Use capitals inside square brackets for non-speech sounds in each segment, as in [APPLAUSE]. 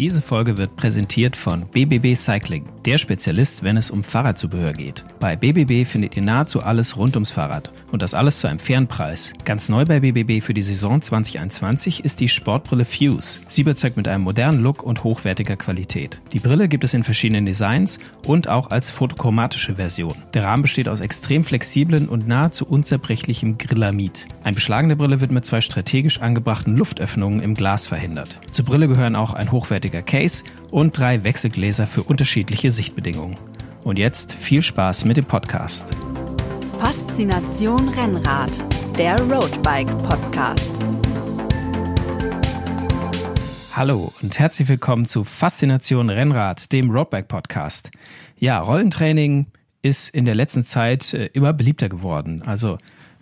Diese Folge wird präsentiert von BBB Cycling, der Spezialist, wenn es um Fahrradzubehör geht. Bei BBB findet ihr nahezu alles rund ums Fahrrad und das alles zu einem fairen Preis. Ganz neu bei BBB für die Saison 2021 ist die Sportbrille Fuse. Sie überzeugt mit einem modernen Look und hochwertiger Qualität. Die Brille gibt es in verschiedenen Designs und auch als fotochromatische Version. Der Rahmen besteht aus extrem flexiblen und nahezu unzerbrechlichem Grillamid. Eine beschlagene Brille wird mit zwei strategisch angebrachten Luftöffnungen im Glas verhindert. Zur Brille gehören auch ein hochwertiger hochwertiger Case und drei Wechselgläser für unterschiedliche Sichtbedingungen. Und jetzt viel Spaß mit dem Podcast. Faszination Rennrad, der Roadbike Podcast. Hallo und herzlich willkommen zu Faszination Rennrad, dem Roadbike Podcast. Ja, Rollentraining ist in der letzten Zeit äh, immer beliebter geworden. Also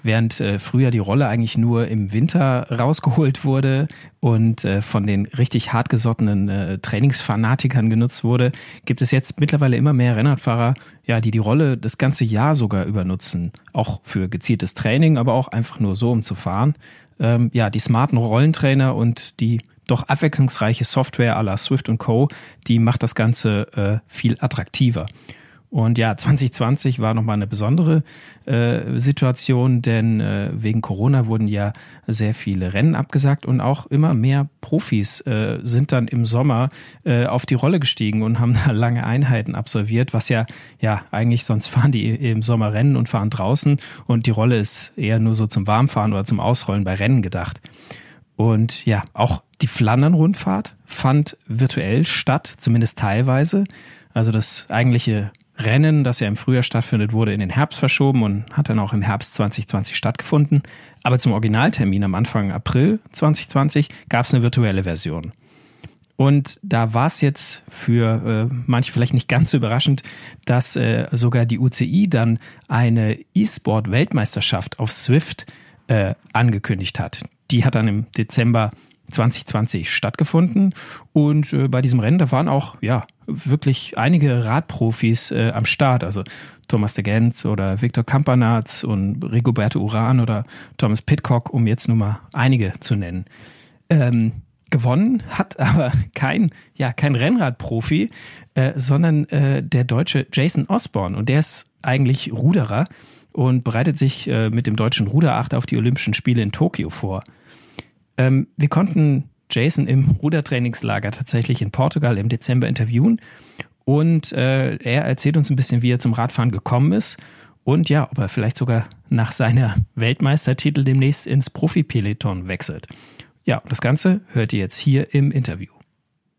während äh, früher die Rolle eigentlich nur im Winter rausgeholt wurde und äh, von den richtig hartgesottenen äh, Trainingsfanatikern genutzt wurde, gibt es jetzt mittlerweile immer mehr Rennradfahrer, ja, die die Rolle das ganze Jahr sogar übernutzen, auch für gezieltes Training, aber auch einfach nur so, um zu fahren. Ähm, ja, die smarten Rollentrainer und die doch abwechslungsreiche Software à la Swift Co., die macht das Ganze äh, viel attraktiver. Und ja, 2020 war nochmal eine besondere äh, Situation, denn äh, wegen Corona wurden ja sehr viele Rennen abgesagt und auch immer mehr Profis äh, sind dann im Sommer äh, auf die Rolle gestiegen und haben [LAUGHS] da lange Einheiten absolviert, was ja, ja, eigentlich sonst fahren die im Sommer Rennen und fahren draußen und die Rolle ist eher nur so zum Warmfahren oder zum Ausrollen bei Rennen gedacht. Und ja, auch die Flandern-Rundfahrt fand virtuell statt, zumindest teilweise. Also das eigentliche Rennen, das ja im Frühjahr stattfindet, wurde in den Herbst verschoben und hat dann auch im Herbst 2020 stattgefunden. Aber zum Originaltermin am Anfang April 2020 gab es eine virtuelle Version. Und da war es jetzt für äh, manche vielleicht nicht ganz so überraschend, dass äh, sogar die UCI dann eine E-Sport-Weltmeisterschaft auf Swift äh, angekündigt hat. Die hat dann im Dezember 2020 stattgefunden. Und äh, bei diesem Rennen, da waren auch, ja, wirklich einige Radprofis äh, am Start. Also Thomas de Gent oder Viktor Kampanatz und Rigoberto Uran oder Thomas Pitcock, um jetzt nur mal einige zu nennen. Ähm, gewonnen hat [LAUGHS] aber kein, ja, kein Rennradprofi, äh, sondern äh, der deutsche Jason Osborne. Und der ist eigentlich Ruderer und bereitet sich äh, mit dem deutschen Ruderacht auf die Olympischen Spiele in Tokio vor. Ähm, wir konnten Jason im Rudertrainingslager tatsächlich in Portugal im Dezember interviewen und äh, er erzählt uns ein bisschen, wie er zum Radfahren gekommen ist und ja, ob er vielleicht sogar nach seiner Weltmeistertitel demnächst ins Profi-Peloton wechselt. Ja, das Ganze hört ihr jetzt hier im Interview.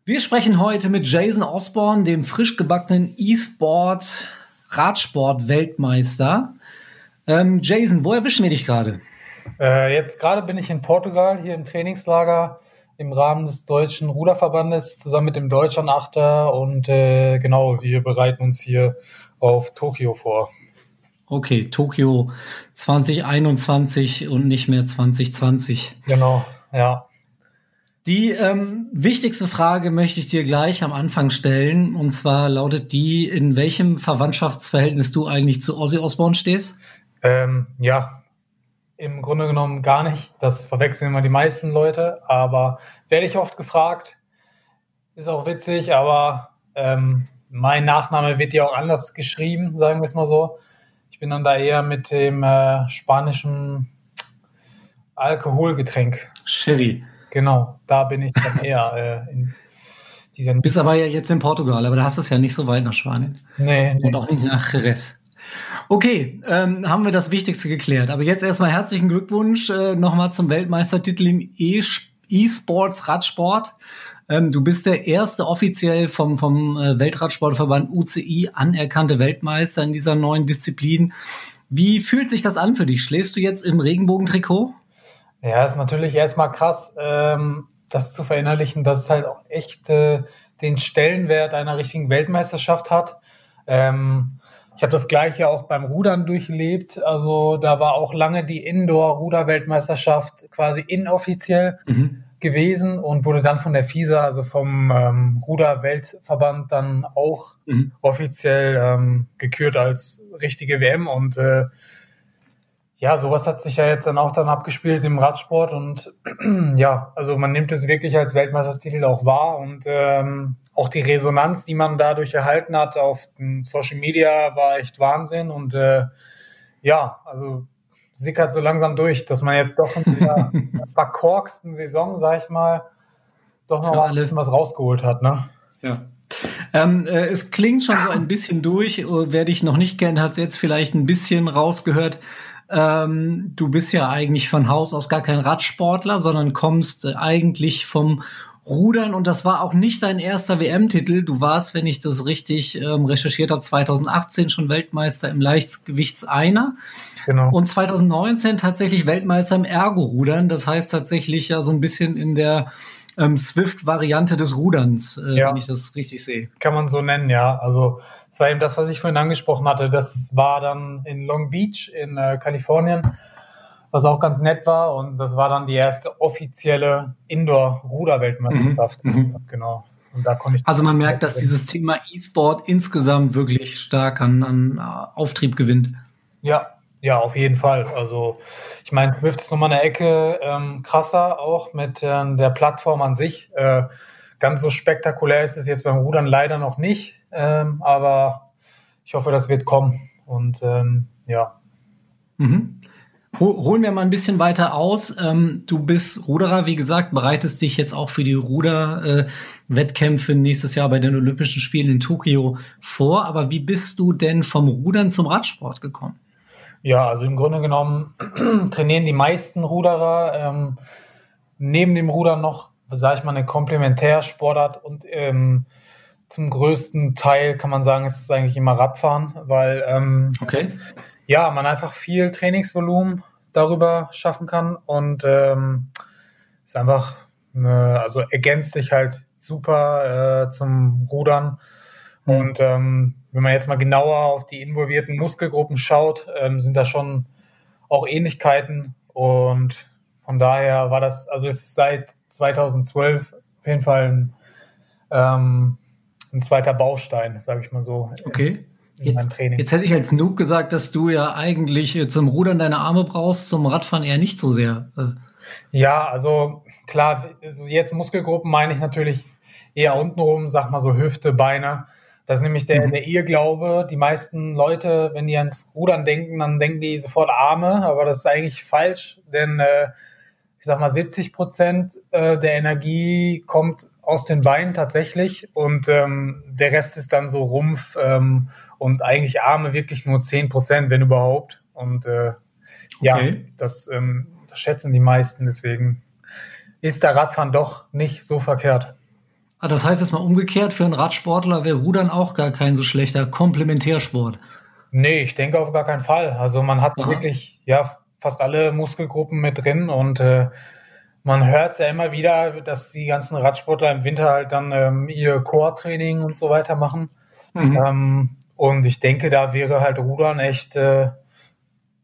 Wir sprechen heute mit Jason Osborne, dem frisch gebackenen E-Sport Radsport-Weltmeister. Ähm, Jason, wo erwischen wir dich gerade? Äh, jetzt gerade bin ich in Portugal, hier im Trainingslager im Rahmen des Deutschen Ruderverbandes zusammen mit dem Deutschlandachter und äh, genau, wir bereiten uns hier auf Tokio vor. Okay, Tokio 2021 und nicht mehr 2020. Genau, ja. Die ähm, wichtigste Frage möchte ich dir gleich am Anfang stellen. Und zwar lautet die, in welchem Verwandtschaftsverhältnis du eigentlich zu Ozzy Osbourne stehst? Ähm, ja, im Grunde genommen gar nicht. Das verwechseln immer die meisten Leute, aber werde ich oft gefragt. Ist auch witzig, aber ähm, mein Nachname wird ja auch anders geschrieben, sagen wir es mal so. Ich bin dann da eher mit dem äh, spanischen Alkoholgetränk. Sherry. Genau, da bin ich dann eher äh, in dieser. Bist aber ja jetzt in Portugal, aber da hast du es ja nicht so weit nach Spanien. Nee. Und nee. auch nicht nach Jerez. Okay, ähm, haben wir das Wichtigste geklärt. Aber jetzt erstmal herzlichen Glückwunsch äh, nochmal zum Weltmeistertitel im E-Sports Radsport. Ähm, du bist der erste offiziell vom, vom äh, Weltradsportverband UCI anerkannte Weltmeister in dieser neuen Disziplin. Wie fühlt sich das an für dich? Schläfst du jetzt im Regenbogentrikot? Ja, ist natürlich erstmal krass, ähm, das zu verinnerlichen, dass es halt auch echt äh, den Stellenwert einer richtigen Weltmeisterschaft hat. Ähm, ich habe das gleiche auch beim Rudern durchlebt. Also da war auch lange die Indoor-Ruder-Weltmeisterschaft quasi inoffiziell mhm. gewesen und wurde dann von der FISA, also vom ähm, Ruder-Weltverband, dann auch mhm. offiziell ähm, gekürt als richtige WM. Und äh, ja, sowas hat sich ja jetzt dann auch dann abgespielt im Radsport und [CLEARS THROAT] ja, also man nimmt es wirklich als Weltmeistertitel auch wahr und ähm, auch die Resonanz, die man dadurch erhalten hat auf Social Media, war echt Wahnsinn und äh, ja, also sickert so langsam durch, dass man jetzt doch in der [LAUGHS] verkorksten Saison, sag ich mal, doch noch mal was rausgeholt hat, ne? Ja. Ähm, äh, es klingt schon so ein bisschen durch. Wer dich noch nicht kennt, hat es jetzt vielleicht ein bisschen rausgehört. Ähm, du bist ja eigentlich von Haus aus gar kein Radsportler, sondern kommst äh, eigentlich vom Rudern und das war auch nicht dein erster WM-Titel. Du warst, wenn ich das richtig ähm, recherchiert habe, 2018 schon Weltmeister im Leichtgewichtseiner. Genau. Und 2019 tatsächlich Weltmeister im Ergo-Rudern. Das heißt tatsächlich ja so ein bisschen in der ähm, Swift-Variante des Ruderns, äh, ja. wenn ich das richtig sehe. kann man so nennen, ja. Also es war eben das, was ich vorhin angesprochen hatte. Das war dann in Long Beach in äh, Kalifornien, was auch ganz nett war. Und das war dann die erste offizielle Indoor-Ruder-Weltmeisterschaft. Mhm. mhm. Genau. Konnte ich also man merkt, dass dieses Thema E-Sport insgesamt wirklich stark an, an Auftrieb gewinnt. Ja, ja, auf jeden Fall. Also ich meine, Swift ist nochmal eine Ecke ähm, krasser auch mit äh, der Plattform an sich. Äh, ganz so spektakulär ist es jetzt beim Rudern leider noch nicht, ähm, aber ich hoffe, das wird kommen. Und ähm, ja. Mhm. Holen wir mal ein bisschen weiter aus. Ähm, du bist Ruderer, wie gesagt, bereitest dich jetzt auch für die Ruder-Wettkämpfe äh, nächstes Jahr bei den Olympischen Spielen in Tokio vor. Aber wie bist du denn vom Rudern zum Radsport gekommen? Ja, also im Grunde genommen [CLEARS THROAT] trainieren die meisten Ruderer ähm, neben dem Rudern noch, sage ich mal, eine Komplementärsportart und ähm, zum größten Teil kann man sagen, ist es eigentlich immer Radfahren, weil ähm, okay. ja, man einfach viel Trainingsvolumen darüber schaffen kann und ähm, ist einfach, eine, also ergänzt sich halt super äh, zum Rudern. Mhm. Und ähm, wenn man jetzt mal genauer auf die involvierten Muskelgruppen schaut, ähm, sind da schon auch Ähnlichkeiten. Und von daher war das, also es ist seit 2012 auf jeden Fall ein, ähm, ein zweiter Baustein, sage ich mal so. Okay. Jetzt, jetzt hätte ich als Noob gesagt, dass du ja eigentlich äh, zum Rudern deine Arme brauchst, zum Radfahren eher nicht so sehr. Äh. Ja, also klar, also jetzt Muskelgruppen meine ich natürlich eher untenrum, sag mal so Hüfte, Beine. Das ist nämlich der, mhm. der Irrglaube. Die meisten Leute, wenn die ans Rudern denken, dann denken die sofort Arme, aber das ist eigentlich falsch, denn äh, ich sag mal, 70 Prozent äh, der Energie kommt aus den Beinen tatsächlich und ähm, der Rest ist dann so Rumpf ähm, und eigentlich Arme wirklich nur 10 Prozent, wenn überhaupt. Und äh, ja, das, ähm, das schätzen die meisten, deswegen ist der Radfahren doch nicht so verkehrt. Ah, das heißt jetzt mal umgekehrt, für einen Radsportler wäre Rudern auch gar kein so schlechter Komplementärsport. Nee, ich denke auf gar keinen Fall. Also man hat Aha. wirklich ja fast alle Muskelgruppen mit drin und äh, man hört es ja immer wieder, dass die ganzen Radsportler im Winter halt dann ähm, ihr Core-Training und so weiter machen. Mhm. Ähm, und ich denke, da wäre halt Rudern echt äh,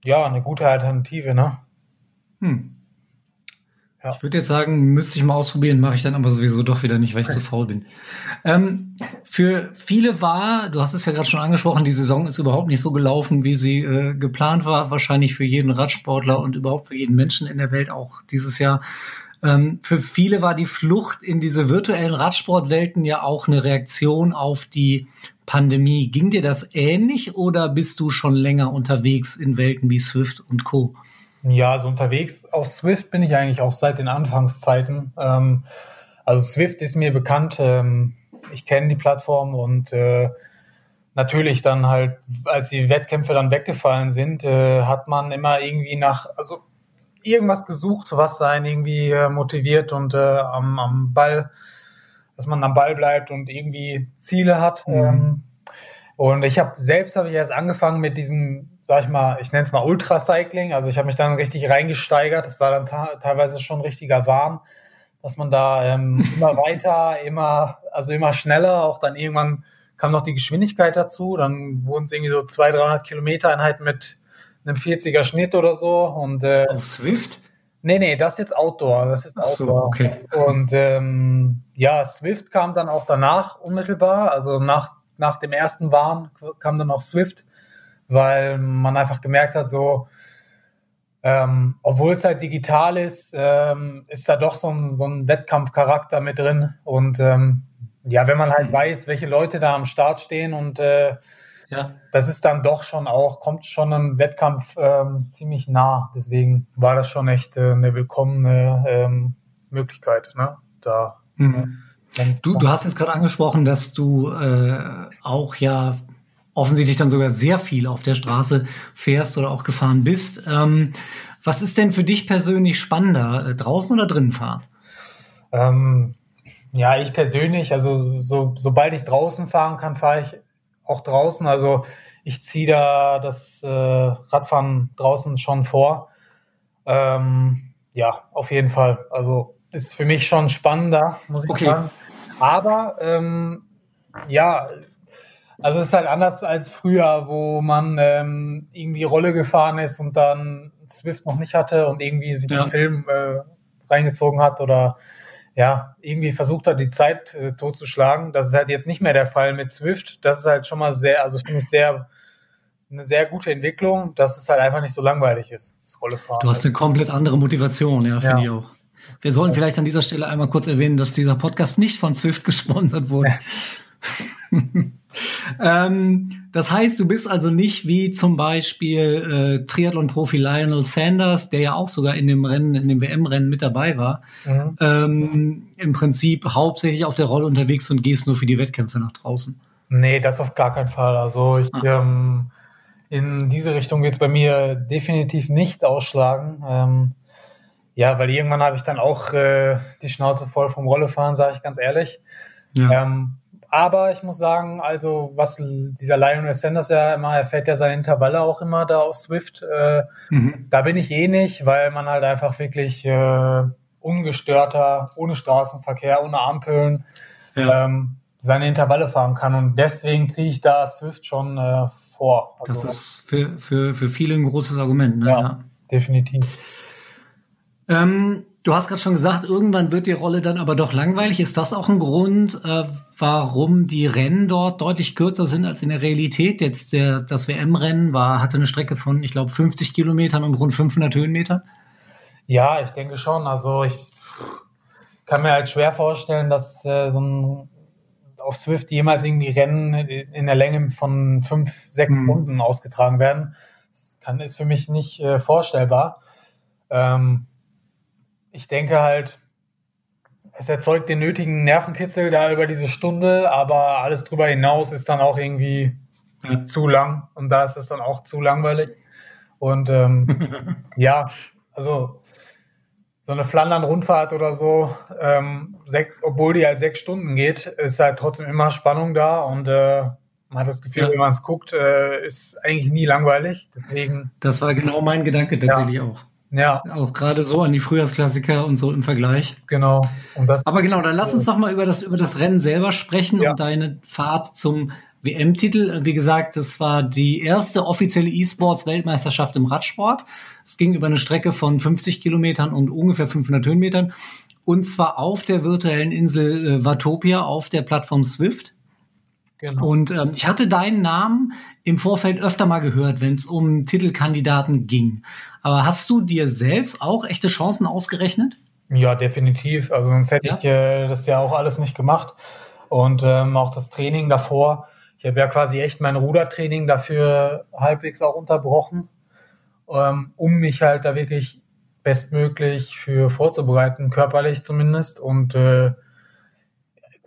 ja eine gute Alternative, ne? Hm. Ja. Ich würde jetzt sagen, müsste ich mal ausprobieren, mache ich dann aber sowieso doch wieder nicht, weil ich zu [LAUGHS] faul bin. Ähm, für viele war, du hast es ja gerade schon angesprochen, die Saison ist überhaupt nicht so gelaufen, wie sie äh, geplant war. Wahrscheinlich für jeden Radsportler und überhaupt für jeden Menschen in der Welt auch dieses Jahr. Ähm, für viele war die Flucht in diese virtuellen Radsportwelten ja auch eine Reaktion auf die Pandemie. Ging dir das ähnlich oder bist du schon länger unterwegs in Welten wie Swift und Co.? Ja, so unterwegs auf Swift bin ich eigentlich auch seit den Anfangszeiten. Ähm, also Swift ist mir bekannt. Ähm, ich kenne die Plattform und äh, natürlich dann halt, als die Wettkämpfe dann weggefallen sind, äh, hat man immer irgendwie nach, also irgendwas gesucht, was einen irgendwie äh, motiviert und äh, am, am Ball, dass man am Ball bleibt und irgendwie Ziele hat. Mhm. Ähm, und ich habe selbst habe ich erst angefangen mit diesem sag ich mal, ich nenne es mal Ultracycling. Also ich habe mich dann richtig reingesteigert. Das war dann teilweise schon richtiger Wahn, dass man da ähm, [LAUGHS] immer weiter, immer, also immer schneller, auch dann irgendwann kam noch die Geschwindigkeit dazu. Dann wurden es irgendwie so 200, 300 Kilometer Einheit mit einem 40er Schnitt oder so. Und, äh, Auf Swift? Nee, nee, das ist jetzt Outdoor. Das ist Outdoor. So, okay. Und ähm, ja, Swift kam dann auch danach unmittelbar. Also nach, nach dem ersten Warn kam dann auch Swift weil man einfach gemerkt hat, so, ähm, obwohl es halt digital ist, ähm, ist da doch so ein, so ein Wettkampfcharakter mit drin. Und ähm, ja, wenn man halt mhm. weiß, welche Leute da am Start stehen und äh, ja. das ist dann doch schon auch, kommt schon im Wettkampf ähm, ziemlich nah. Deswegen war das schon echt äh, eine willkommene ähm, Möglichkeit, ne? Da. Mhm. Du, du hast jetzt gerade angesprochen, dass du äh, auch ja offensichtlich dann sogar sehr viel auf der Straße fährst oder auch gefahren bist. Ähm, was ist denn für dich persönlich spannender, äh, draußen oder drinnen fahren? Ähm, ja, ich persönlich, also so, sobald ich draußen fahren kann, fahre ich auch draußen. Also ich ziehe da das äh, Radfahren draußen schon vor. Ähm, ja, auf jeden Fall. Also ist für mich schon spannender, muss ich okay. sagen. Aber ähm, ja, also es ist halt anders als früher, wo man ähm, irgendwie Rolle gefahren ist und dann Swift noch nicht hatte und irgendwie sich ja. den Film äh, reingezogen hat oder ja, irgendwie versucht hat, die Zeit äh, totzuschlagen. Das ist halt jetzt nicht mehr der Fall mit Swift. Das ist halt schon mal sehr, also finde ich sehr, eine sehr gute Entwicklung, dass es halt einfach nicht so langweilig ist, das Rollefahren. Du hast eine komplett andere Motivation, ja, finde ja. ich auch. Wir sollten vielleicht an dieser Stelle einmal kurz erwähnen, dass dieser Podcast nicht von Swift gesponsert wurde. [LAUGHS] ähm, das heißt, du bist also nicht wie zum Beispiel äh, Triathlon-Profi Lionel Sanders, der ja auch sogar in dem Rennen, in dem WM-Rennen mit dabei war, mhm. ähm, im Prinzip hauptsächlich auf der Rolle unterwegs und gehst nur für die Wettkämpfe nach draußen. Nee, das auf gar keinen Fall. Also ich, ah. ähm, in diese Richtung wird es bei mir definitiv nicht ausschlagen. Ähm, ja, weil irgendwann habe ich dann auch äh, die Schnauze voll vom Rollefahren, sage ich ganz ehrlich. Ja. Aber ich muss sagen, also was dieser Lionel Sanders ja immer, er fährt ja seine Intervalle auch immer da auf Swift. Äh, mhm. Da bin ich eh nicht, weil man halt einfach wirklich äh, ungestörter, ohne Straßenverkehr, ohne Ampeln ja. ähm, seine Intervalle fahren kann. Und deswegen ziehe ich da Swift schon äh, vor. Also, das ist für, für, für viele ein großes Argument. Ne? Ja, ja. definitiv. Ähm, Du hast gerade schon gesagt, irgendwann wird die Rolle dann aber doch langweilig. Ist das auch ein Grund, äh, warum die Rennen dort deutlich kürzer sind als in der Realität? Jetzt der, das WM-Rennen war, hatte eine Strecke von, ich glaube, 50 Kilometern und rund 500 Höhenmetern. Ja, ich denke schon. Also ich kann mir halt schwer vorstellen, dass äh, so ein auf Swift jemals irgendwie Rennen in der Länge von fünf, sechs mhm. Stunden ausgetragen werden. Das kann, ist für mich nicht äh, vorstellbar. Ähm, ich denke halt, es erzeugt den nötigen Nervenkitzel da über diese Stunde, aber alles drüber hinaus ist dann auch irgendwie ja. zu lang und da ist es dann auch zu langweilig. Und ähm, [LAUGHS] ja, also so eine Flandern-Rundfahrt oder so, ähm, obwohl die halt sechs Stunden geht, ist halt trotzdem immer Spannung da und äh, man hat das Gefühl, ja. wenn man es guckt, äh, ist eigentlich nie langweilig. Deswegen. Das war genau mein Gedanke tatsächlich ja. auch. Ja. Auch gerade so an die Frühjahrsklassiker und so im Vergleich. Genau. Aber genau, dann lass uns doch mal über das, über das Rennen selber sprechen ja. und deine Fahrt zum WM-Titel. Wie gesagt, das war die erste offizielle E-Sports-Weltmeisterschaft im Radsport. Es ging über eine Strecke von 50 Kilometern und ungefähr 500 Höhenmetern. Und zwar auf der virtuellen Insel äh, Watopia auf der Plattform Swift. Genau. Und ähm, ich hatte deinen Namen im Vorfeld öfter mal gehört, wenn es um Titelkandidaten ging. Aber hast du dir selbst auch echte Chancen ausgerechnet? Ja, definitiv. Also sonst hätte ja? ich äh, das ja auch alles nicht gemacht. Und ähm, auch das Training davor. Ich habe ja quasi echt mein Rudertraining dafür halbwegs auch unterbrochen, ähm, um mich halt da wirklich bestmöglich für vorzubereiten, körperlich zumindest. Und äh,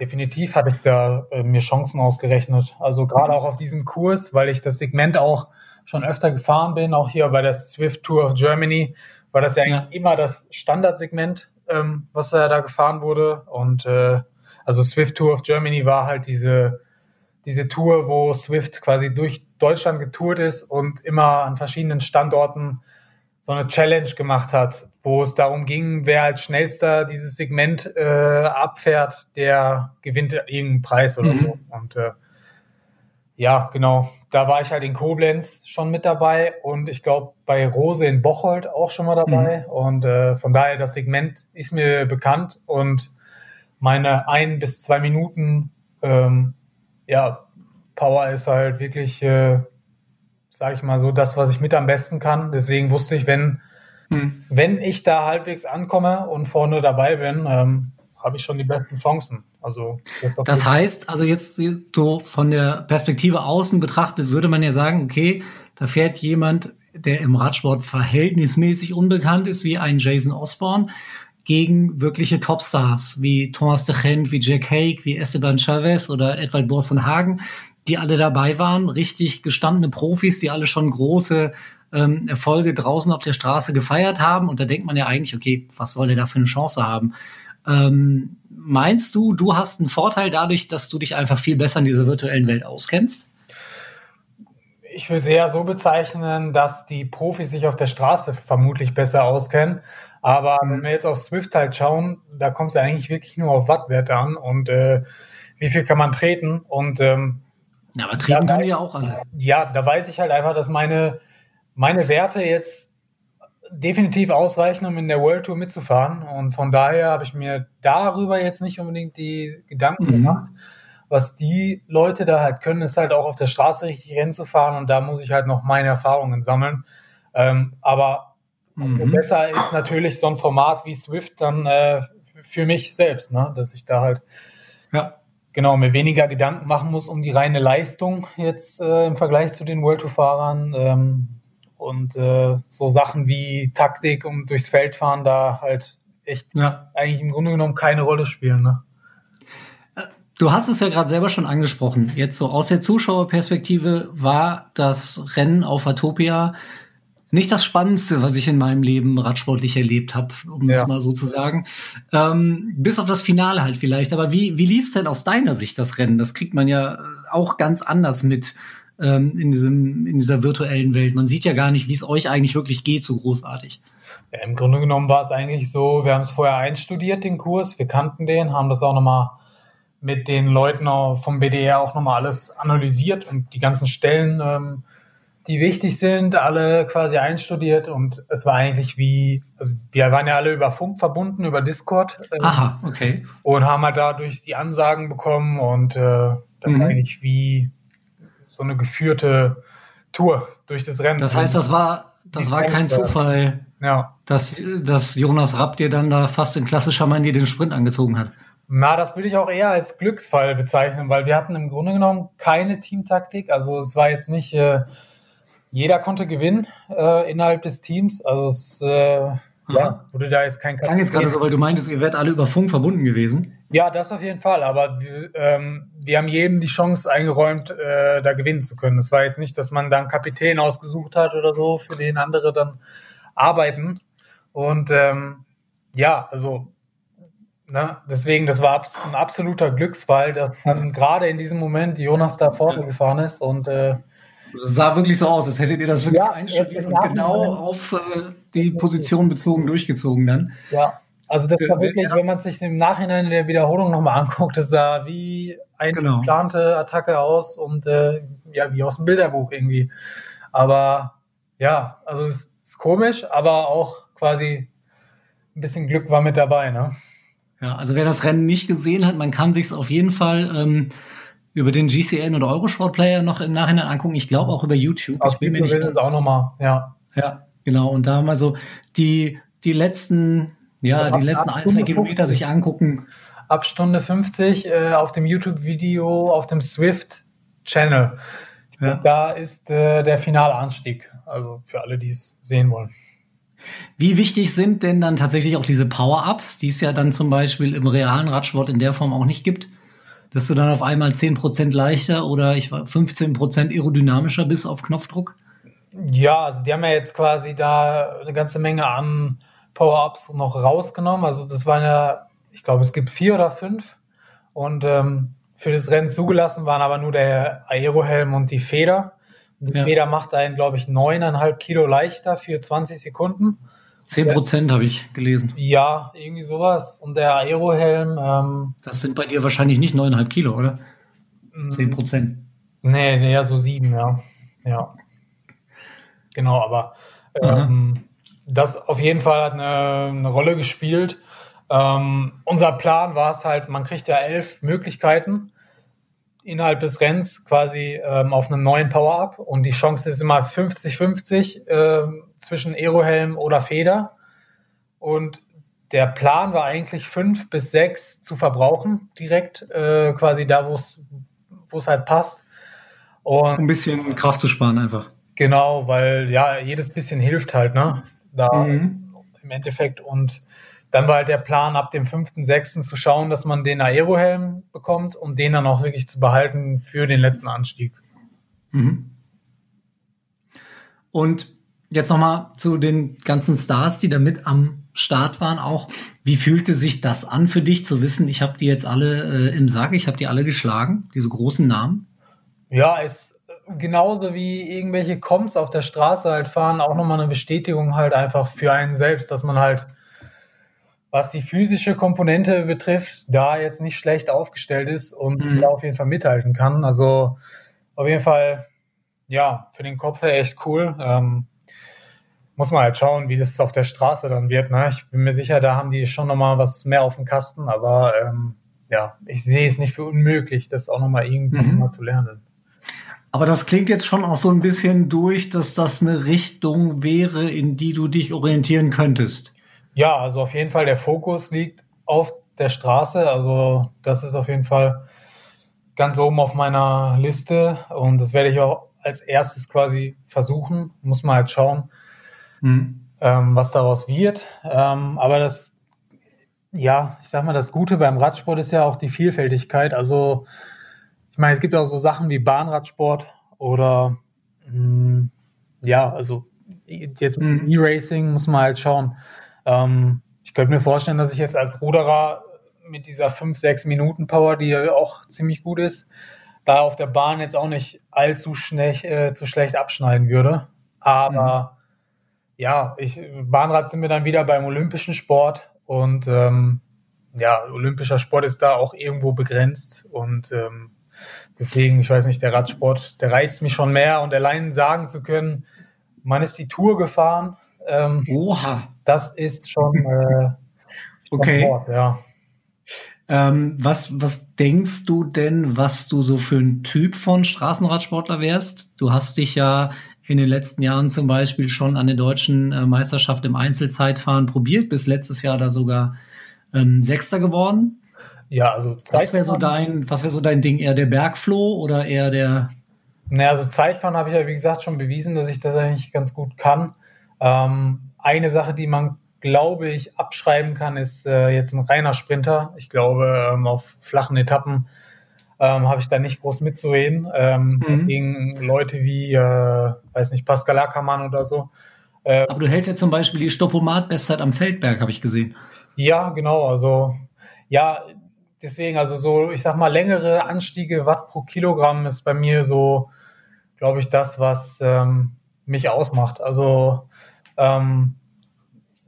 definitiv hatte ich da äh, mir Chancen ausgerechnet. Also gerade auch auf diesem Kurs, weil ich das Segment auch schon öfter gefahren bin, auch hier bei der Swift Tour of Germany, war das ja, ja. immer das Standardsegment, ähm, was da gefahren wurde. Und äh, also Swift Tour of Germany war halt diese, diese Tour, wo Swift quasi durch Deutschland getourt ist und immer an verschiedenen Standorten so eine Challenge gemacht hat, wo es darum ging, wer als schnellster dieses Segment äh, abfährt, der gewinnt irgendeinen Preis oder mhm. so. Und äh, ja, genau. Da war ich halt in Koblenz schon mit dabei und ich glaube bei Rose in Bocholt auch schon mal dabei. Mhm. Und äh, von daher, das Segment ist mir bekannt und meine ein bis zwei Minuten ähm, ja, Power ist halt wirklich äh, sage ich mal so, das, was ich mit am besten kann. Deswegen wusste ich, wenn hm. wenn ich da halbwegs ankomme und vorne dabei bin, ähm, habe ich schon die besten Chancen. Also das heißt, also jetzt so von der Perspektive außen betrachtet, würde man ja sagen, okay, da fährt jemand, der im Radsport verhältnismäßig unbekannt ist, wie ein Jason Osborne, gegen wirkliche Topstars wie Thomas de Gent, wie Jack Haig, wie Esteban Chavez oder Edward Borsenhagen, die alle dabei waren, richtig gestandene Profis, die alle schon große ähm, Erfolge draußen auf der Straße gefeiert haben. Und da denkt man ja eigentlich, okay, was soll er da für eine Chance haben? Ähm, meinst du, du hast einen Vorteil dadurch, dass du dich einfach viel besser in dieser virtuellen Welt auskennst? Ich würde es eher so bezeichnen, dass die Profis sich auf der Straße vermutlich besser auskennen. Aber wenn wir jetzt auf Swift halt schauen, da kommt es ja eigentlich wirklich nur auf Wattwerte an und äh, wie viel kann man treten. Und ähm, ja, aber treten können ja auch alle. Ja, da weiß ich halt einfach, dass meine, meine Werte jetzt definitiv ausreichen, um in der World Tour mitzufahren. Und von daher habe ich mir darüber jetzt nicht unbedingt die Gedanken mhm. gemacht. Was die Leute da halt können, ist halt auch auf der Straße richtig Rennen zu fahren und da muss ich halt noch meine Erfahrungen sammeln. Ähm, aber mhm. besser ist natürlich so ein Format wie Swift dann äh, für mich selbst, ne? dass ich da halt ja. Genau mir weniger Gedanken machen muss um die reine Leistung jetzt äh, im Vergleich zu den World Tour Fahrern. Ähm, und äh, so Sachen wie Taktik und durchs Feld fahren da halt echt ja. eigentlich im Grunde genommen keine Rolle spielen. Ne? Du hast es ja gerade selber schon angesprochen. Jetzt so aus der Zuschauerperspektive war das Rennen auf Atopia nicht das Spannendste, was ich in meinem Leben radsportlich erlebt habe, um ja. es mal so zu sagen. Ähm, bis auf das Finale halt vielleicht. Aber wie, wie lief es denn aus deiner Sicht, das Rennen? Das kriegt man ja auch ganz anders mit ähm, in, diesem, in dieser virtuellen Welt. Man sieht ja gar nicht, wie es euch eigentlich wirklich geht, so großartig. Ja, Im Grunde genommen war es eigentlich so, wir haben es vorher einstudiert, den Kurs, wir kannten den, haben das auch nochmal mit den Leuten vom BDR auch nochmal alles analysiert und die ganzen Stellen, ähm, die wichtig sind, alle quasi einstudiert und es war eigentlich wie, also wir waren ja alle über Funk verbunden, über Discord. Ähm, Aha, okay. Und haben halt dadurch die Ansagen bekommen und äh, dann mhm. eigentlich wie so eine geführte Tour durch das Rennen. Das heißt, das war, das war kein Zufall, ja. dass, dass Jonas Rapp dir dann da fast in klassischer Manier den Sprint angezogen hat. Na, das würde ich auch eher als Glücksfall bezeichnen, weil wir hatten im Grunde genommen keine Teamtaktik. Also es war jetzt nicht, äh, jeder konnte gewinnen äh, innerhalb des Teams. Also es äh, ja, wurde da jetzt kein Klang jetzt gerade so, weil du meintest, ihr werdet alle über Funk verbunden gewesen. Ja, das auf jeden Fall. Aber wir, ähm, wir haben jedem die Chance eingeräumt, äh, da gewinnen zu können. Es war jetzt nicht, dass man dann Kapitän ausgesucht hat oder so, für den andere dann arbeiten. Und ähm, ja, also ne, deswegen, das war ein absoluter Glücksfall, dass dann gerade in diesem Moment Jonas da vorne gefahren ist und äh, das sah wirklich so aus, als hättet ihr das wirklich ja, einstudiert und genau auf äh, die Position bezogen durchgezogen dann. Ja, also das war wirklich, wenn man sich im Nachhinein in der Wiederholung nochmal anguckt, das sah wie eine genau. geplante Attacke aus und äh, ja, wie aus dem Bilderbuch irgendwie. Aber ja, also es ist komisch, aber auch quasi ein bisschen Glück war mit dabei, ne? Ja, also wer das Rennen nicht gesehen hat, man kann sich es auf jeden Fall ähm, über den GCN oder Eurosport Player noch im Nachhinein angucken. Ich glaube auch über YouTube. Auf ich bin YouTube mir nicht ganz, auch nochmal, ja. Ja, genau. Und da haben wir so die, die letzten, ja, die letzten ein, zwei Kilometer sich angucken. Ab Stunde 50 äh, auf dem YouTube-Video, auf dem Swift-Channel. Ja. Da ist äh, der finale Anstieg. Also für alle, die es sehen wollen. Wie wichtig sind denn dann tatsächlich auch diese Power-Ups, die es ja dann zum Beispiel im realen Radsport in der Form auch nicht gibt? Dass du dann auf einmal 10% leichter oder ich war 15% aerodynamischer bist auf Knopfdruck? Ja, also die haben ja jetzt quasi da eine ganze Menge an Power-Ups noch rausgenommen. Also das waren ja, ich glaube, es gibt vier oder fünf. Und ähm, für das Rennen zugelassen waren aber nur der Aerohelm und die Feder. Die ja. Feder macht einen, glaube ich, neuneinhalb Kilo leichter für 20 Sekunden. 10 Prozent habe ich gelesen. Ja, irgendwie sowas. Und der Aerohelm. Ähm, das sind bei dir wahrscheinlich nicht 9,5 Kilo, oder? 10 Prozent. Nee, nee, ja, so sieben, ja. Ja. Genau, aber ähm, das auf jeden Fall hat eine, eine Rolle gespielt. Ähm, unser Plan war es halt, man kriegt ja elf Möglichkeiten. innerhalb des Rennens quasi ähm, auf einen neuen Power-Up und die Chance ist immer 50-50 äh, zwischen Aerohelm oder Feder. Und der Plan war eigentlich fünf bis sechs zu verbrauchen, direkt äh, quasi da, wo es halt passt. Und ein bisschen Kraft zu sparen einfach. Genau, weil ja, jedes bisschen hilft halt, ne? Da mhm. im Endeffekt. Und dann war halt der Plan, ab dem 5.6. zu schauen, dass man den Aerohelm bekommt, um den dann auch wirklich zu behalten für den letzten Anstieg. Mhm. Und jetzt nochmal zu den ganzen Stars, die da mit am Start waren auch. Wie fühlte sich das an für dich zu wissen, ich habe die jetzt alle äh, im Sack, ich habe die alle geschlagen, diese großen Namen? Ja, ist genauso wie irgendwelche Comps auf der Straße halt fahren, auch nochmal eine Bestätigung halt einfach für einen selbst, dass man halt was die physische Komponente betrifft, da jetzt nicht schlecht aufgestellt ist und mhm. da auf jeden Fall mithalten kann. Also auf jeden Fall, ja, für den Kopf her echt cool. Ähm, muss man halt schauen, wie das auf der Straße dann wird. Ne? Ich bin mir sicher, da haben die schon nochmal was mehr auf dem Kasten, aber ähm, ja, ich sehe es nicht für unmöglich, das auch nochmal irgendwie mhm. mal zu lernen. Aber das klingt jetzt schon auch so ein bisschen durch, dass das eine Richtung wäre, in die du dich orientieren könntest. Ja, also auf jeden Fall der Fokus liegt auf der Straße. Also das ist auf jeden Fall ganz oben auf meiner Liste und das werde ich auch als erstes quasi versuchen. Muss man halt schauen, mhm. ähm, was daraus wird. Ähm, aber das, ja, ich sag mal, das Gute beim Radsport ist ja auch die Vielfältigkeit. Also ich meine, es gibt auch so Sachen wie Bahnradsport oder mh, hm, ja, also jetzt mhm. E-Racing muss man halt schauen ähm, ich könnte mir vorstellen, dass ich jetzt als Ruderer mit dieser 5, 6 Minuten Power, die ja auch ziemlich gut ist, da auf der Bahn jetzt auch nicht allzu schlecht, äh, zu schlecht abschneiden würde. Aber mhm. Ja, ich, Bahnrad sind wir dann wieder beim olympischen Sport und ähm, ja, olympischer Sport ist da auch irgendwo begrenzt und ähm, deswegen, ich weiß nicht, der Radsport, der reizt mich schon mehr und allein sagen zu können, man ist die Tour gefahren. Ähm, Oha das ist schon äh, okay. Wort, ja. Ähm, was, was denkst du denn, was du so für ein Typ von Straßenradsportler wärst? Du hast dich ja in den letzten Jahren zum Beispiel schon an der deutschen äh, Meisterschaft im Einzelzeitfahren probiert, bis letztes Jahr da sogar ähm, Sechster geworden. Ja, also Zeitfahren. Was wäre so dein, was wäre so dein Ding? Eher der Bergfloh oder eher der? Naja, also Zeitfahren habe ich ja wie gesagt schon bewiesen, dass ich das eigentlich ganz gut kann. Ähm, eine Sache, die man, glaube ich, abschreiben kann, ist äh, jetzt ein reiner Sprinter. Ich glaube, ähm, auf flachen Etappen ähm, habe ich da nicht groß mitzureden. Ähm, mhm. Gegen Leute wie, äh, weiß nicht, Pascal Ackermann oder so. Äh, Aber du hältst ja zum Beispiel die Stoppomat-Bestzeit am Feldberg, habe ich gesehen. Ja, genau. Also, ja, deswegen, also so, ich sag mal, längere Anstiege Watt pro Kilogramm ist bei mir so, glaube ich, das, was ähm, mich ausmacht. Also, ähm,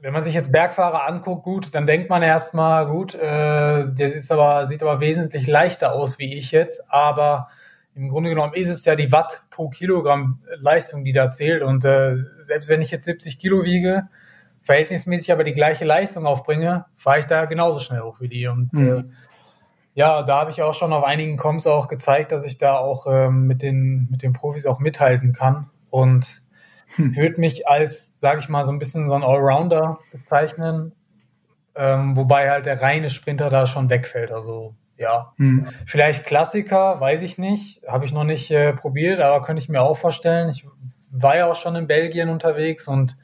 wenn man sich jetzt Bergfahrer anguckt, gut, dann denkt man erstmal, gut, äh, der sieht aber, sieht aber wesentlich leichter aus wie ich jetzt, aber im Grunde genommen ist es ja die Watt pro Kilogramm Leistung, die da zählt. Und äh, selbst wenn ich jetzt 70 Kilo wiege, verhältnismäßig aber die gleiche Leistung aufbringe, fahre ich da genauso schnell hoch wie die. Und mhm. äh, ja, da habe ich auch schon auf einigen Comps auch gezeigt, dass ich da auch ähm, mit, den, mit den Profis auch mithalten kann. Und hm. würde mich als, sage ich mal, so ein bisschen so ein Allrounder bezeichnen, ähm, wobei halt der reine Sprinter da schon wegfällt. Also ja, hm. vielleicht Klassiker, weiß ich nicht, habe ich noch nicht äh, probiert, aber könnte ich mir auch vorstellen. Ich war ja auch schon in Belgien unterwegs und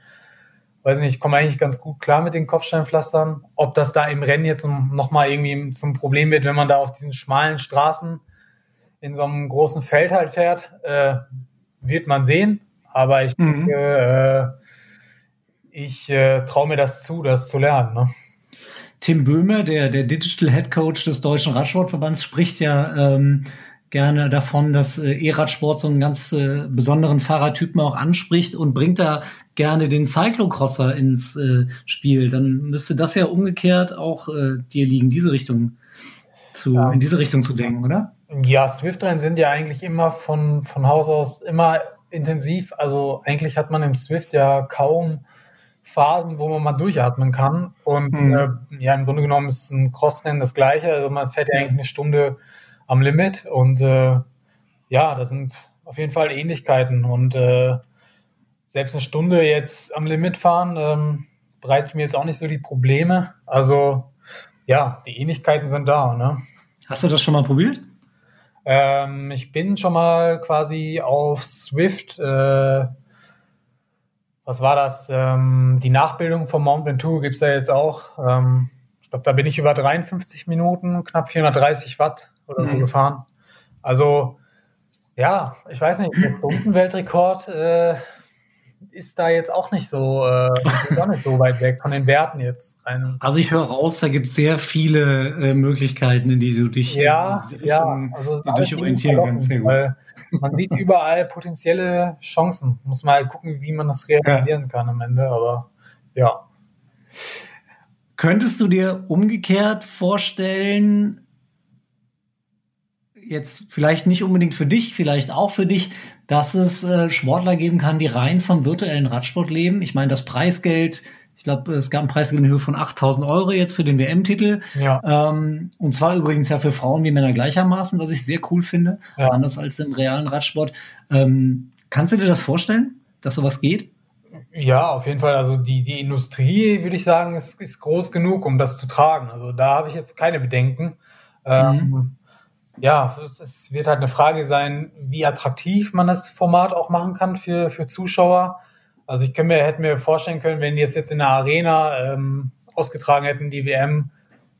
weiß nicht, ich komme eigentlich ganz gut klar mit den Kopfsteinpflastern. Ob das da im Rennen jetzt nochmal irgendwie zum Problem wird, wenn man da auf diesen schmalen Straßen in so einem großen Feld halt fährt, äh, wird man sehen. Aber ich mhm. denke, äh, ich äh, traue mir das zu, das zu lernen. Ne? Tim Böhmer, der, der Digital Head Coach des Deutschen Radsportverbands, spricht ja ähm, gerne davon, dass äh, E-Radsport so einen ganz äh, besonderen Fahrertypen auch anspricht und bringt da gerne den Cyclocrosser ins äh, Spiel. Dann müsste das ja umgekehrt auch äh, dir liegen, diese Richtung zu, ja. in diese Richtung zu denken, oder? Ja, Swift-Rennen sind ja eigentlich immer von, von Haus aus immer intensiv. Also eigentlich hat man im Swift ja kaum Phasen, wo man mal durchatmen kann. Und mhm. äh, ja, im Grunde genommen ist ein Crossrennen das gleiche. Also man fährt ja eigentlich eine Stunde am Limit. Und äh, ja, da sind auf jeden Fall Ähnlichkeiten. Und äh, selbst eine Stunde jetzt am Limit fahren, ähm, bereitet mir jetzt auch nicht so die Probleme. Also ja, die Ähnlichkeiten sind da. Ne? Hast du das schon mal probiert? Ähm, ich bin schon mal quasi auf Swift, äh, was war das? Ähm, die Nachbildung vom Mount Ventoux gibt's da jetzt auch. Ähm, ich glaube, da bin ich über 53 Minuten, knapp 430 Watt oder so mhm. gefahren. Also ja, ich weiß nicht, Stundenweltrekord äh, ist da jetzt auch nicht so, äh, auch nicht so weit weg von den Werten jetzt. Rein. Also ich höre raus, da gibt es sehr viele äh, Möglichkeiten, in die du dich, ja, Richtung, ja, also dich orientieren kannst. Weil man sieht überall potenzielle Chancen. Muss mal halt gucken, wie man das realisieren ja. kann am Ende, aber ja. Könntest du dir umgekehrt vorstellen, jetzt vielleicht nicht unbedingt für dich, vielleicht auch für dich, dass es äh, Sportler geben kann, die rein vom virtuellen Radsport leben. Ich meine, das Preisgeld, ich glaube, es gab ein Preisgeld in Höhe von 8000 Euro jetzt für den WM-Titel. Ja. Ähm, und zwar übrigens ja für Frauen wie Männer gleichermaßen, was ich sehr cool finde, ja. anders als im realen Radsport. Ähm, kannst du dir das vorstellen, dass sowas geht? Ja, auf jeden Fall. Also die, die Industrie, würde ich sagen, ist, ist groß genug, um das zu tragen. Also da habe ich jetzt keine Bedenken. Ähm, mhm ja, es wird halt eine Frage sein, wie attraktiv man das Format auch machen kann für, für Zuschauer. Also ich könnte mir, hätte mir vorstellen können, wenn die es jetzt in der Arena ähm, ausgetragen hätten, die WM.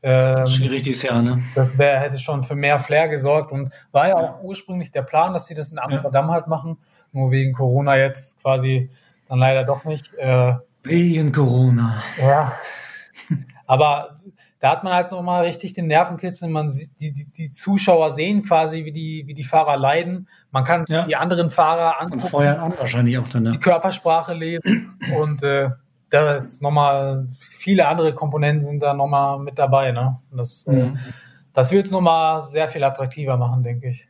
Ähm, Schwierig dieses Jahr, ne? Das wär, hätte schon für mehr Flair gesorgt und war ja auch ursprünglich der Plan, dass sie das in Amsterdam ja. halt machen. Nur wegen Corona jetzt quasi dann leider doch nicht. Äh, wegen Corona. Ja. [LAUGHS] Aber da hat man halt nochmal richtig den Nervenkitzel. Man sieht, die, die, die Zuschauer sehen quasi, wie die, wie die Fahrer leiden. Man kann ja. die anderen Fahrer angucken. Und feuern an wahrscheinlich auch dann, ja. Die Körpersprache lesen. und äh, da ist nochmal, viele andere Komponenten sind da nochmal mit dabei. Ne? das, äh, mhm. äh, das wird es nochmal sehr viel attraktiver machen, denke ich.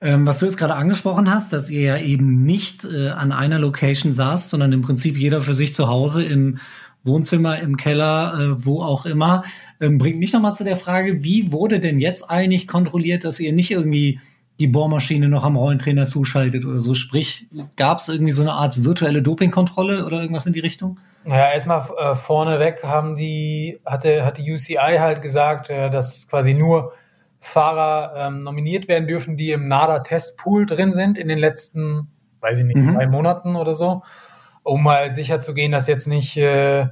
Ähm, was du jetzt gerade angesprochen hast, dass ihr ja eben nicht äh, an einer Location saßt, sondern im Prinzip jeder für sich zu Hause im Wohnzimmer, im Keller, äh, wo auch immer, ähm, bringt mich nochmal zu der Frage, wie wurde denn jetzt eigentlich kontrolliert, dass ihr nicht irgendwie die Bohrmaschine noch am Rollentrainer zuschaltet oder so? Sprich, gab es irgendwie so eine Art virtuelle Dopingkontrolle oder irgendwas in die Richtung? Ja, erstmal äh, vorneweg haben die, hatte, hat die UCI halt gesagt, äh, dass quasi nur Fahrer ähm, nominiert werden dürfen, die im NADA-Testpool drin sind in den letzten, weiß ich nicht, mhm. drei Monaten oder so um mal sicher zu gehen, dass jetzt nicht äh,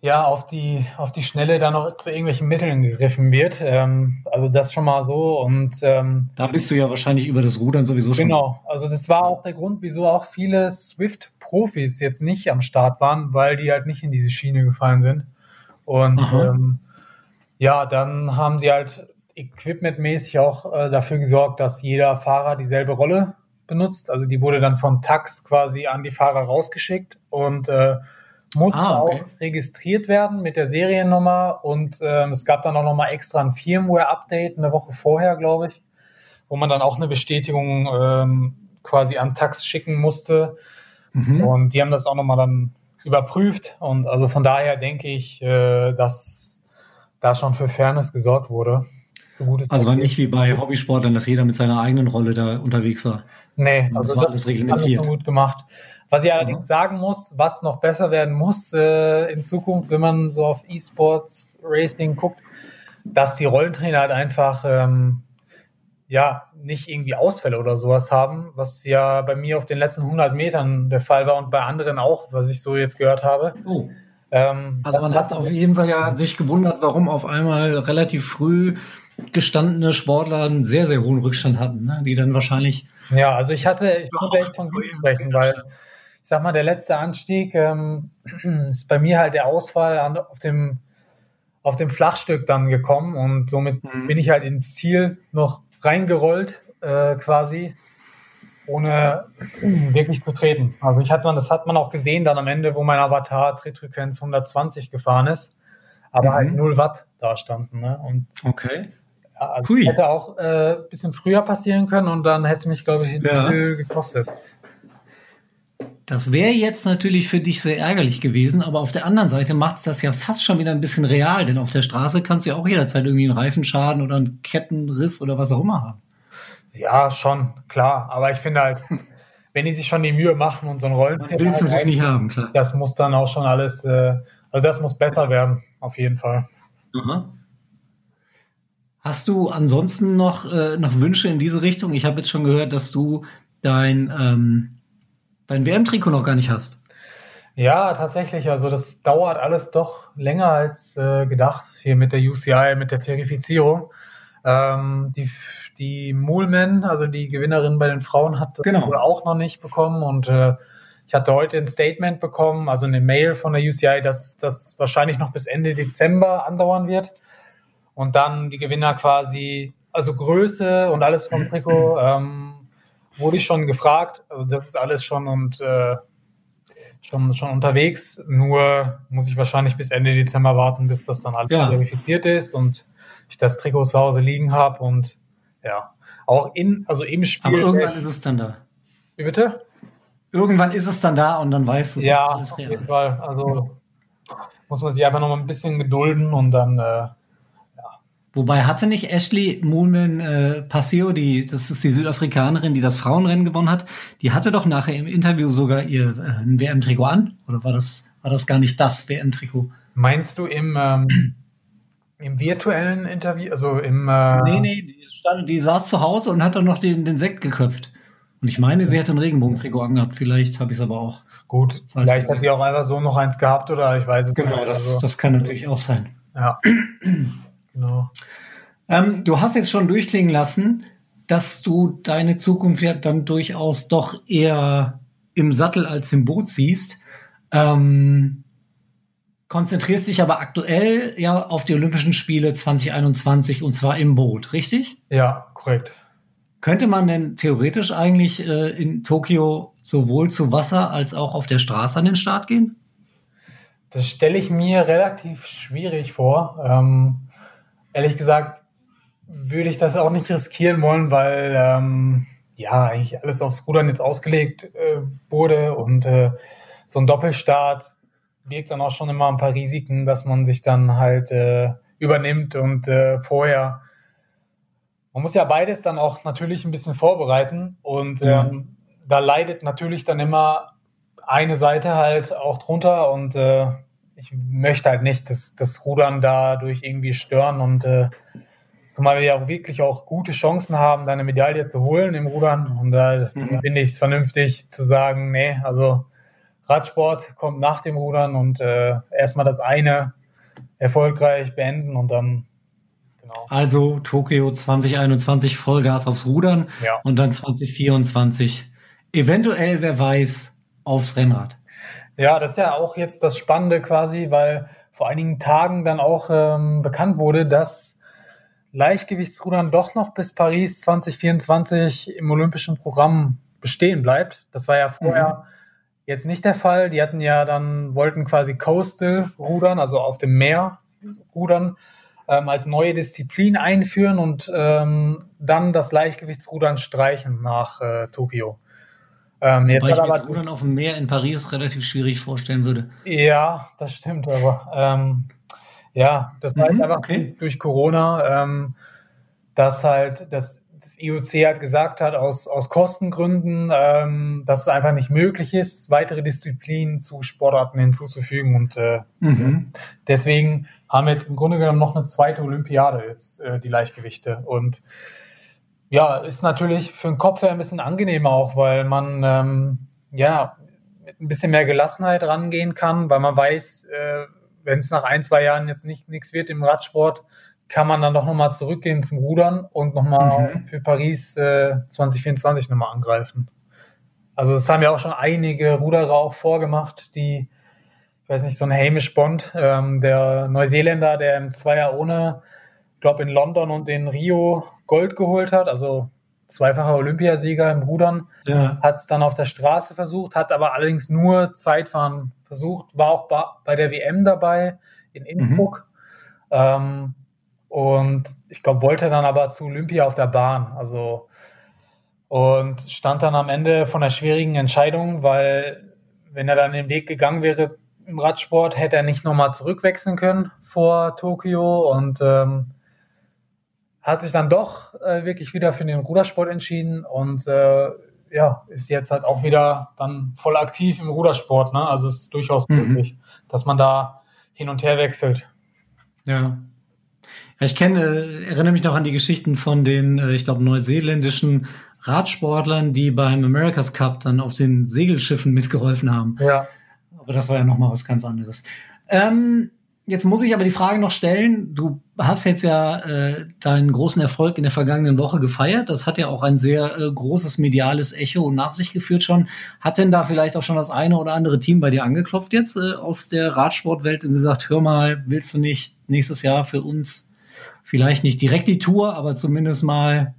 ja auf die auf die Schnelle da noch zu irgendwelchen Mitteln gegriffen wird. Ähm, also das schon mal so und ähm, da bist du ja wahrscheinlich über das Rudern sowieso schon. Genau, also das war auch der Grund, wieso auch viele Swift-Profis jetzt nicht am Start waren, weil die halt nicht in diese Schiene gefallen sind. Und ähm, ja, dann haben sie halt equipmentmäßig auch äh, dafür gesorgt, dass jeder Fahrer dieselbe Rolle benutzt. Also die wurde dann von Tax quasi an die Fahrer rausgeschickt und äh, musste ah, okay. auch registriert werden mit der Seriennummer und ähm, es gab dann auch nochmal extra ein Firmware-Update eine Woche vorher, glaube ich, wo man dann auch eine Bestätigung ähm, quasi an Tax schicken musste. Mhm. Und die haben das auch nochmal dann überprüft und also von daher denke ich, äh, dass da schon für Fairness gesorgt wurde. Also war nicht wie bei Hobbysportlern, dass jeder mit seiner eigenen Rolle da unterwegs war. Nee, also das war alles reglementiert. Alles gut gemacht. Was ich allerdings ja. sagen muss, was noch besser werden muss äh, in Zukunft, wenn man so auf E-Sports Racing guckt, dass die Rollentrainer halt einfach ähm, ja nicht irgendwie Ausfälle oder sowas haben, was ja bei mir auf den letzten 100 Metern der Fall war und bei anderen auch, was ich so jetzt gehört habe. Oh. Ähm, also man hat auf jeden Fall ja sich gewundert, warum auf einmal relativ früh gestandene Sportler einen sehr, sehr hohen Rückstand hatten, ne? die dann wahrscheinlich. Ja, also ich hatte, ich konnte echt von Glück sprechen, weil ich sag mal, der letzte Anstieg ähm, [CLEARS THROAT] ist bei mir halt der Ausfall an, auf dem auf dem Flachstück dann gekommen und somit mhm. bin ich halt ins Ziel noch reingerollt äh, quasi ohne [CLEARS THROAT] wirklich zu treten. Also ich hatte man, das hat man auch gesehen dann am Ende, wo mein Avatar Trittfrequenz 120 gefahren ist, aber halt mhm. halt 0 Watt da standen. Ne? Und okay. Ja, also hätte auch ein äh, bisschen früher passieren können und dann hätte es mich, glaube ich, ja. viel gekostet. Das wäre jetzt natürlich für dich sehr ärgerlich gewesen, aber auf der anderen Seite macht es das ja fast schon wieder ein bisschen real, denn auf der Straße kannst du ja auch jederzeit irgendwie einen Reifenschaden oder einen Kettenriss oder was auch immer haben. Ja, schon, klar. Aber ich finde halt, [LAUGHS] wenn die sich schon die Mühe machen und so ein Rollen. Willst du natürlich nicht haben, klar. Das muss dann auch schon alles, äh, also das muss besser werden, auf jeden Fall. Mhm. Hast du ansonsten noch, äh, noch Wünsche in diese Richtung? Ich habe jetzt schon gehört, dass du dein ähm, dein WM-Trikot noch gar nicht hast. Ja, tatsächlich. Also das dauert alles doch länger als äh, gedacht hier mit der UCI, mit der Verifizierung. Ähm, die die Moolman, also die Gewinnerin bei den Frauen, hat genau. wohl auch noch nicht bekommen und äh, ich hatte heute ein Statement bekommen, also eine Mail von der UCI, dass das wahrscheinlich noch bis Ende Dezember andauern wird und dann die Gewinner quasi, also Größe und alles vom Trikot [CLEARS THROAT] ähm, wurde ich schon gefragt. Also das ist alles schon und äh, schon, schon unterwegs. Nur muss ich wahrscheinlich bis Ende Dezember warten, bis das dann alles ja. verifiziert ist und ich das Trikot zu Hause liegen habe und ja, auch in, also im Spiel. Aber irgendwann ist es dann da. Wie bitte? Irgendwann ist es dann da und dann weißt du, es ja, ist alles real. auf jeden Fall. Also muss man sich einfach noch mal ein bisschen gedulden und dann äh, Wobei hatte nicht Ashley Moolman äh, Passio, die, das ist die Südafrikanerin, die das Frauenrennen gewonnen hat, die hatte doch nachher im Interview sogar ihr äh, ein WM-Trikot an? Oder war das, war das gar nicht das WM-Trikot? Meinst du im, ähm, im virtuellen Interview, also im äh Nee, nee, die, stand, die saß zu Hause und hat dann noch den, den Sekt geköpft. Und ich meine, sie hätte ein Regenbogentrikot angehabt, vielleicht habe ich es aber auch. Gut, vielleicht hat die auch einfach so noch eins gehabt oder ich weiß es genau, nicht. Genau, das, also. das kann natürlich auch sein. Ja. Genau. Ähm, du hast jetzt schon durchklingen lassen, dass du deine Zukunft ja dann durchaus doch eher im Sattel als im Boot siehst. Ähm, konzentrierst dich aber aktuell ja auf die Olympischen Spiele 2021 und zwar im Boot, richtig? Ja, korrekt. Könnte man denn theoretisch eigentlich äh, in Tokio sowohl zu Wasser als auch auf der Straße an den Start gehen? Das stelle ich mir relativ schwierig vor. Ähm, ehrlich gesagt würde ich das auch nicht riskieren wollen, weil ähm, ja eigentlich alles aufs Rudern jetzt ausgelegt äh, wurde und äh, so ein Doppelstart birgt dann auch schon immer ein paar Risiken, dass man sich dann halt äh, übernimmt und äh, vorher man muss ja beides dann auch natürlich ein bisschen vorbereiten und ja. ähm, da leidet natürlich dann immer eine Seite halt auch drunter und äh, ich möchte halt nicht dass das Rudern dadurch irgendwie stören und äh, zumal wir ja auch wirklich auch gute Chancen haben, da eine Medaille zu holen im Rudern. Und da mhm. finde ich es vernünftig zu sagen, nee, also Radsport kommt nach dem Rudern und äh, erstmal das eine erfolgreich beenden und dann genau. Also Tokio 2021 Vollgas aufs Rudern ja. und dann 2024 eventuell, wer weiß, aufs Rennrad. Ja, das ist ja auch jetzt das Spannende quasi, weil vor einigen Tagen dann auch ähm, bekannt wurde, dass Leichtgewichtsrudern doch noch bis Paris 2024 im olympischen Programm bestehen bleibt. Das war ja vorher mhm. jetzt nicht der Fall. Die hatten ja dann, wollten quasi Coastal rudern, also auf dem Meer rudern, ähm, als neue Disziplin einführen und ähm, dann das Leichtgewichtsrudern streichen nach äh, Tokio. Ähm, Wobei ich mir Rudern auf dem Meer in Paris relativ schwierig vorstellen würde. Ja, das stimmt, aber ähm, ja, das war mhm, halt einfach okay. durch Corona, ähm, dass halt das, das IOC halt gesagt hat, aus, aus Kostengründen, ähm, dass es einfach nicht möglich ist, weitere Disziplinen zu Sportarten hinzuzufügen. Und äh, mhm. deswegen haben wir jetzt im Grunde genommen noch eine zweite Olympiade, jetzt äh, die Leichtgewichte. Und ja, ist natürlich für den Kopf her ein bisschen angenehmer auch, weil man ähm, ja mit ein bisschen mehr Gelassenheit rangehen kann, weil man weiß, äh, wenn es nach ein, zwei Jahren jetzt nicht nichts wird im Radsport, kann man dann doch nochmal zurückgehen zum Rudern und nochmal mhm. für Paris äh, 2024 nochmal angreifen. Also das haben ja auch schon einige Ruderer auch vorgemacht, die, ich weiß nicht, so ein Hamish Bond, ähm, der Neuseeländer, der im Zweier ohne glaube in London und in Rio Gold geholt hat, also zweifacher Olympiasieger im Rudern, ja. hat es dann auf der Straße versucht, hat aber allerdings nur Zeitfahren versucht, war auch bei der WM dabei in Innsbruck. Mhm. Ähm, und ich glaube, wollte dann aber zu Olympia auf der Bahn. Also und stand dann am Ende von einer schwierigen Entscheidung, weil wenn er dann den Weg gegangen wäre im Radsport, hätte er nicht nochmal zurückwechseln können vor Tokio und ähm, hat sich dann doch äh, wirklich wieder für den Rudersport entschieden und äh, ja, ist jetzt halt auch wieder dann voll aktiv im Rudersport. Ne? Also es ist durchaus mhm. möglich, dass man da hin und her wechselt. Ja. Ja, ich kenne, äh, erinnere mich noch an die Geschichten von den, äh, ich glaube, neuseeländischen Radsportlern, die beim America's Cup dann auf den Segelschiffen mitgeholfen haben. Ja. Aber das war ja noch mal was ganz anderes. Ähm, Jetzt muss ich aber die Frage noch stellen, du hast jetzt ja äh, deinen großen Erfolg in der vergangenen Woche gefeiert. Das hat ja auch ein sehr äh, großes mediales Echo nach sich geführt schon. Hat denn da vielleicht auch schon das eine oder andere Team bei dir angeklopft jetzt äh, aus der Radsportwelt und gesagt, hör mal, willst du nicht nächstes Jahr für uns vielleicht nicht direkt die Tour, aber zumindest mal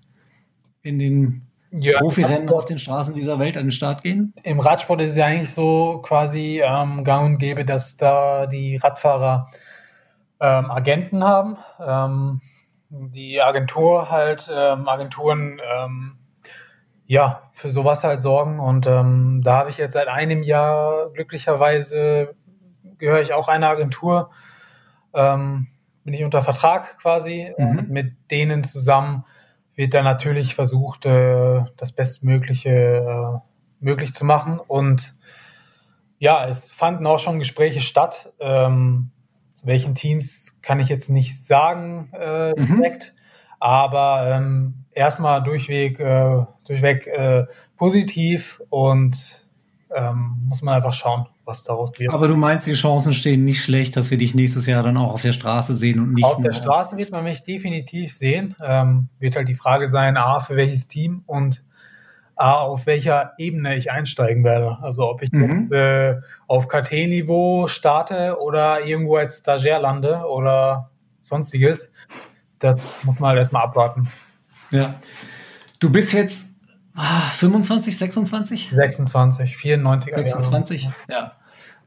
in den ja, Profirennen auf den Straßen dieser Welt an den Start gehen? Im Radsport ist es ja eigentlich so quasi ähm, gang und gäbe, dass da die Radfahrer ähm, Agenten haben. Ähm, die Agentur halt, ähm, Agenturen ähm, ja, für sowas halt sorgen. Und ähm, da habe ich jetzt seit einem Jahr glücklicherweise gehöre ich auch einer Agentur. bin ich unter Vertrag quasi mhm. und mit denen zusammen wird dann natürlich versucht, äh, das Bestmögliche äh, möglich zu machen. Und ja, es fanden auch schon Gespräche statt. Ähm, zu welchen Teams kann ich jetzt nicht sagen äh, mhm. direkt, aber ähm, erstmal durchweg, äh, durchweg äh, positiv und ähm, muss man einfach schauen was daraus wird. Aber du meinst, die Chancen stehen nicht schlecht, dass wir dich nächstes Jahr dann auch auf der Straße sehen und nicht. Auf der Straße wird man mich definitiv sehen. Ähm, wird halt die Frage sein, A, für welches Team und A, auf welcher Ebene ich einsteigen werde. Also ob ich mhm. jetzt, äh, auf KT-Niveau starte oder irgendwo als Stagiaire lande oder sonstiges. Das muss man halt erstmal abwarten. Ja. Du bist jetzt 25, 26? 26, 94. 26, Jahre. ja.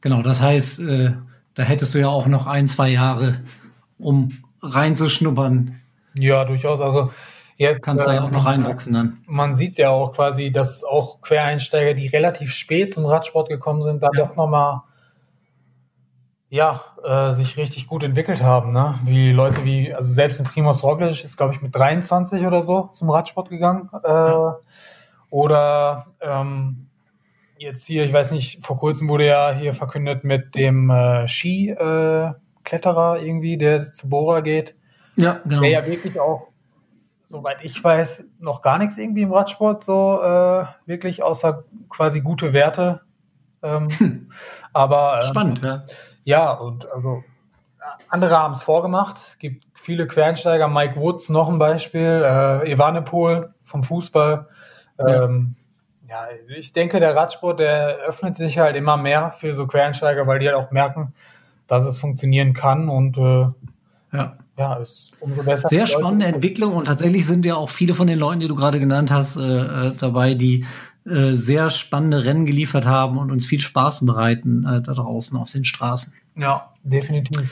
Genau, das heißt, äh, da hättest du ja auch noch ein, zwei Jahre, um reinzuschnuppern. Ja, durchaus. Also jetzt kannst äh, da ja auch noch reinwachsen dann. Man sieht es ja auch quasi, dass auch Quereinsteiger, die relativ spät zum Radsport gekommen sind, da ja. doch nochmal ja, äh, sich richtig gut entwickelt haben. Ne? Wie Leute wie, also selbst in Primoz Roglic ist, glaube ich, mit 23 oder so zum Radsport gegangen. Äh, ja. Oder ähm, jetzt hier, ich weiß nicht, vor kurzem wurde ja hier verkündet mit dem äh, Ski-Kletterer äh, irgendwie, der zu Bora geht. Ja, genau. Der ja wirklich auch, soweit ich weiß, noch gar nichts irgendwie im Radsport so äh, wirklich außer quasi gute Werte. Ähm, hm. Aber ähm, spannend, ja. Ja, und also andere haben es vorgemacht. Gibt viele Quereinsteiger. Mike Woods noch ein Beispiel. Äh, Evanepoel vom Fußball. Ja. Ähm, ja, ich denke, der Radsport, der öffnet sich halt immer mehr für so Quereinsteiger, weil die halt auch merken, dass es funktionieren kann und äh, ja. ja, ist umso besser. Sehr spannende Entwicklung und tatsächlich sind ja auch viele von den Leuten, die du gerade genannt hast, äh, äh, dabei, die äh, sehr spannende Rennen geliefert haben und uns viel Spaß bereiten äh, da draußen auf den Straßen. Ja, definitiv.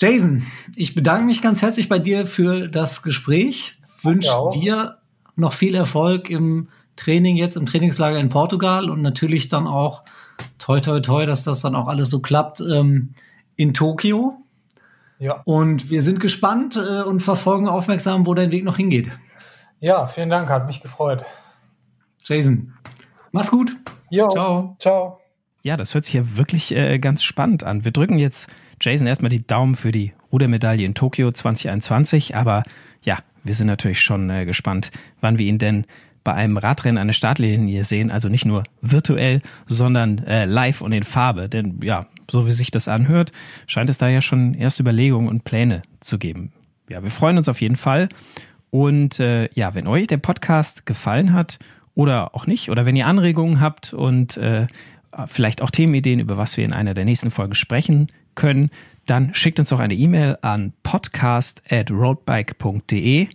Jason, ich bedanke mich ganz herzlich bei dir für das Gespräch. Wünsche dir noch viel Erfolg im Training jetzt im Trainingslager in Portugal und natürlich dann auch toi toi toi, dass das dann auch alles so klappt ähm, in Tokio. Ja. Und wir sind gespannt äh, und verfolgen aufmerksam, wo dein Weg noch hingeht. Ja, vielen Dank, hat mich gefreut. Jason, mach's gut. Jo, ciao. Ciao. Ja, das hört sich ja wirklich äh, ganz spannend an. Wir drücken jetzt Jason erstmal die Daumen für die Rudermedaille in Tokio 2021, aber wir sind natürlich schon äh, gespannt, wann wir ihn denn bei einem Radrennen eine Startlinie sehen, also nicht nur virtuell, sondern äh, live und in Farbe. Denn ja, so wie sich das anhört, scheint es da ja schon erste Überlegungen und Pläne zu geben. Ja, wir freuen uns auf jeden Fall. Und äh, ja, wenn euch der Podcast gefallen hat oder auch nicht, oder wenn ihr Anregungen habt und äh, vielleicht auch Themenideen, über was wir in einer der nächsten Folgen sprechen können, dann schickt uns doch eine E-Mail an podcast at roadbike.de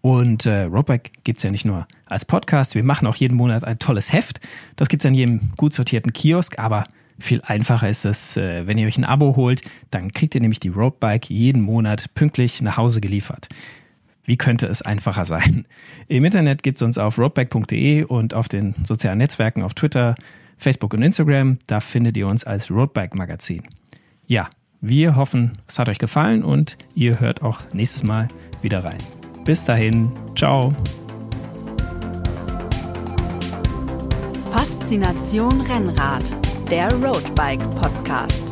und äh, Roadbike gibt es ja nicht nur als Podcast, wir machen auch jeden Monat ein tolles Heft. Das gibt es an jedem gut sortierten Kiosk, aber viel einfacher ist es, äh, wenn ihr euch ein Abo holt, dann kriegt ihr nämlich die Roadbike jeden Monat pünktlich nach Hause geliefert. Wie könnte es einfacher sein? Im Internet gibt es uns auf roadbike.de und auf den sozialen Netzwerken, auf Twitter, Facebook und Instagram. Da findet ihr uns als Roadbike Magazin. Ja, wir hoffen, es hat euch gefallen und ihr hört auch nächstes Mal wieder rein. Bis dahin, ciao. Faszination Rennrad, der Roadbike Podcast.